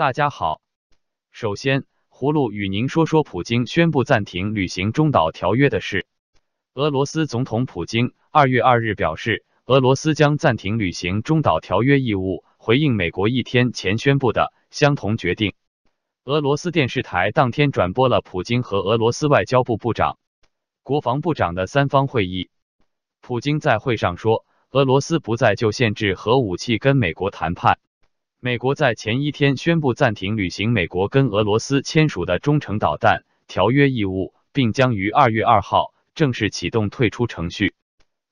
大家好，首先，葫芦与您说说普京宣布暂停履行中导条约的事。俄罗斯总统普京二月二日表示，俄罗斯将暂停履行中导条约义务，回应美国一天前宣布的相同决定。俄罗斯电视台当天转播了普京和俄罗斯外交部部长、国防部长的三方会议。普京在会上说，俄罗斯不再就限制核武器跟美国谈判。美国在前一天宣布暂停履行美国跟俄罗斯签署的中程导弹条约义务，并将于二月二号正式启动退出程序。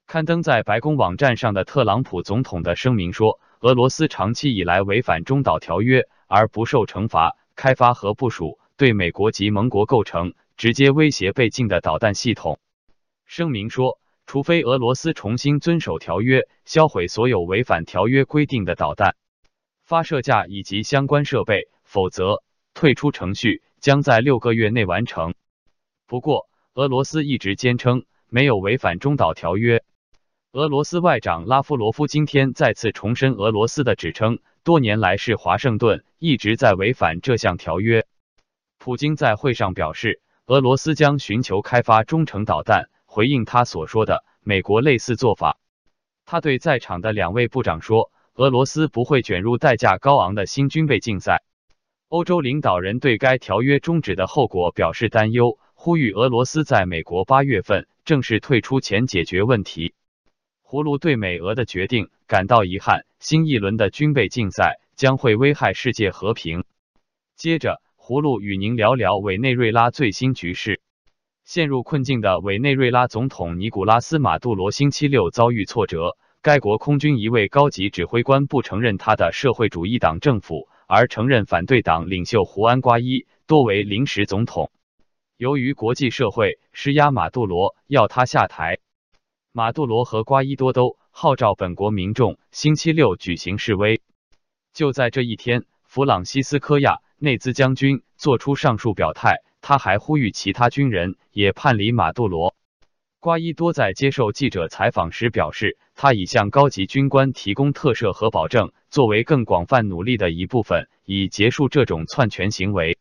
刊登在白宫网站上的特朗普总统的声明说，俄罗斯长期以来违反中导条约而不受惩罚，开发和部署对美国及盟国构成直接威胁被禁的导弹系统。声明说，除非俄罗斯重新遵守条约，销毁所有违反条约规定的导弹。发射架以及相关设备，否则退出程序将在六个月内完成。不过，俄罗斯一直坚称没有违反中导条约。俄罗斯外长拉夫罗夫今天再次重申俄罗斯的指称，多年来是华盛顿一直在违反这项条约。普京在会上表示，俄罗斯将寻求开发中程导弹，回应他所说的美国类似做法。他对在场的两位部长说。俄罗斯不会卷入代价高昂的新军备竞赛。欧洲领导人对该条约终止的后果表示担忧，呼吁俄罗斯在美国八月份正式退出前解决问题。葫芦对美俄的决定感到遗憾，新一轮的军备竞赛将会危害世界和平。接着，葫芦与您聊聊委内瑞拉最新局势。陷入困境的委内瑞拉总统尼古拉斯马杜罗星期六遭遇挫折。该国空军一位高级指挥官不承认他的社会主义党政府，而承认反对党领袖胡安·瓜伊多为临时总统。由于国际社会施压马杜罗要他下台，马杜罗和瓜伊多都号召本国民众星期六举行示威。就在这一天，弗朗西斯科亚内兹将军做出上述表态，他还呼吁其他军人也叛离马杜罗。瓜伊多在接受记者采访时表示，他已向高级军官提供特赦和保证，作为更广泛努力的一部分，以结束这种篡权行为。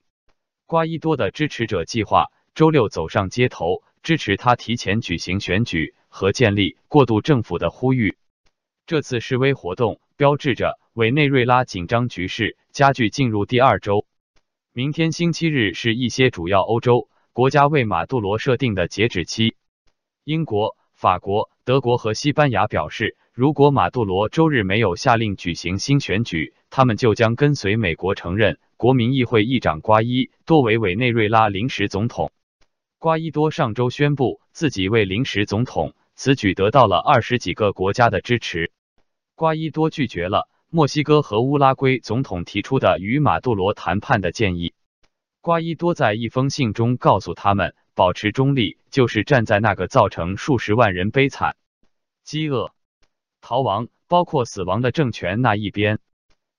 瓜伊多的支持者计划周六走上街头，支持他提前举行选举和建立过渡政府的呼吁。这次示威活动标志着委内瑞拉紧张局势加剧进入第二周。明天星期日是一些主要欧洲国家为马杜罗设定的截止期。英国、法国、德国和西班牙表示，如果马杜罗周日没有下令举行新选举，他们就将跟随美国承认国民议会议长瓜伊多为委内瑞拉临时总统。瓜伊多上周宣布自己为临时总统，此举得到了二十几个国家的支持。瓜伊多拒绝了墨西哥和乌拉圭总统提出的与马杜罗谈判的建议。瓜伊多在一封信中告诉他们。保持中立，就是站在那个造成数十万人悲惨、饥饿、逃亡，包括死亡的政权那一边。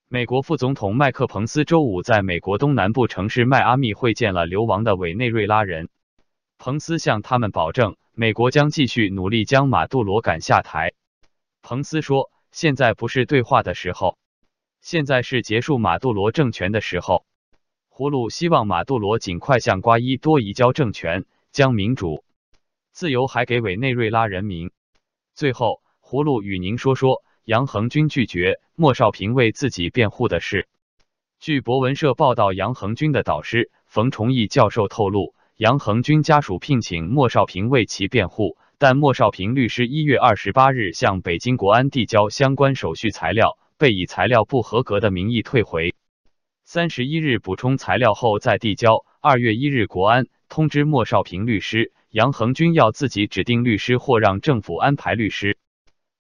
美国副总统麦克·彭斯周五在美国东南部城市迈阿密会见了流亡的委内瑞拉人。彭斯向他们保证，美国将继续努力将马杜罗赶下台。彭斯说：“现在不是对话的时候，现在是结束马杜罗政权的时候。”葫芦希望马杜罗尽快向瓜伊多移交政权，将民主、自由还给委内瑞拉人民。最后，葫芦与您说说杨恒军拒绝莫少平为自己辩护的事。据博文社报道，杨恒军的导师冯崇义教授透露，杨恒军家属聘请莫少平为其辩护，但莫少平律师一月二十八日向北京国安递交相关手续材料，被以材料不合格的名义退回。三十一日补充材料后再递交。二月一日，国安通知莫少平律师杨恒军要自己指定律师或让政府安排律师。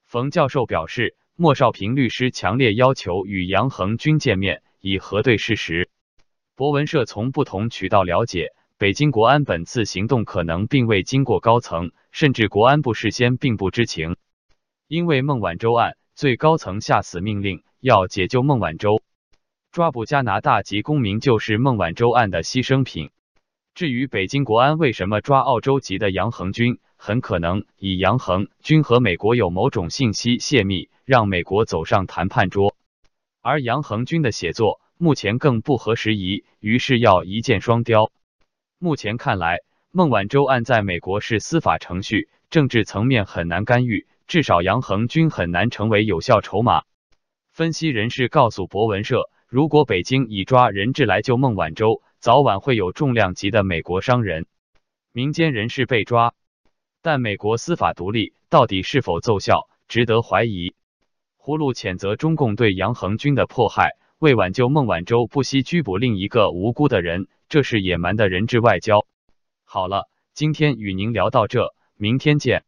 冯教授表示，莫少平律师强烈要求与杨恒军见面，以核对事实。博文社从不同渠道了解，北京国安本次行动可能并未经过高层，甚至国安部事先并不知情。因为孟晚舟案，最高层下死命令要解救孟晚舟。抓捕加拿大籍公民就是孟晚舟案的牺牲品。至于北京国安为什么抓澳洲籍的杨恒军，很可能以杨恒军和美国有某种信息泄密，让美国走上谈判桌。而杨恒军的写作目前更不合时宜，于是要一箭双雕。目前看来，孟晚舟案在美国是司法程序，政治层面很难干预，至少杨恒军很难成为有效筹码。分析人士告诉博文社，如果北京以抓人质来救孟晚舟，早晚会有重量级的美国商人、民间人士被抓。但美国司法独立到底是否奏效，值得怀疑。胡禄谴责中共对杨恒军的迫害，为挽救孟晚舟不惜拘捕另一个无辜的人，这是野蛮的人质外交。好了，今天与您聊到这，明天见。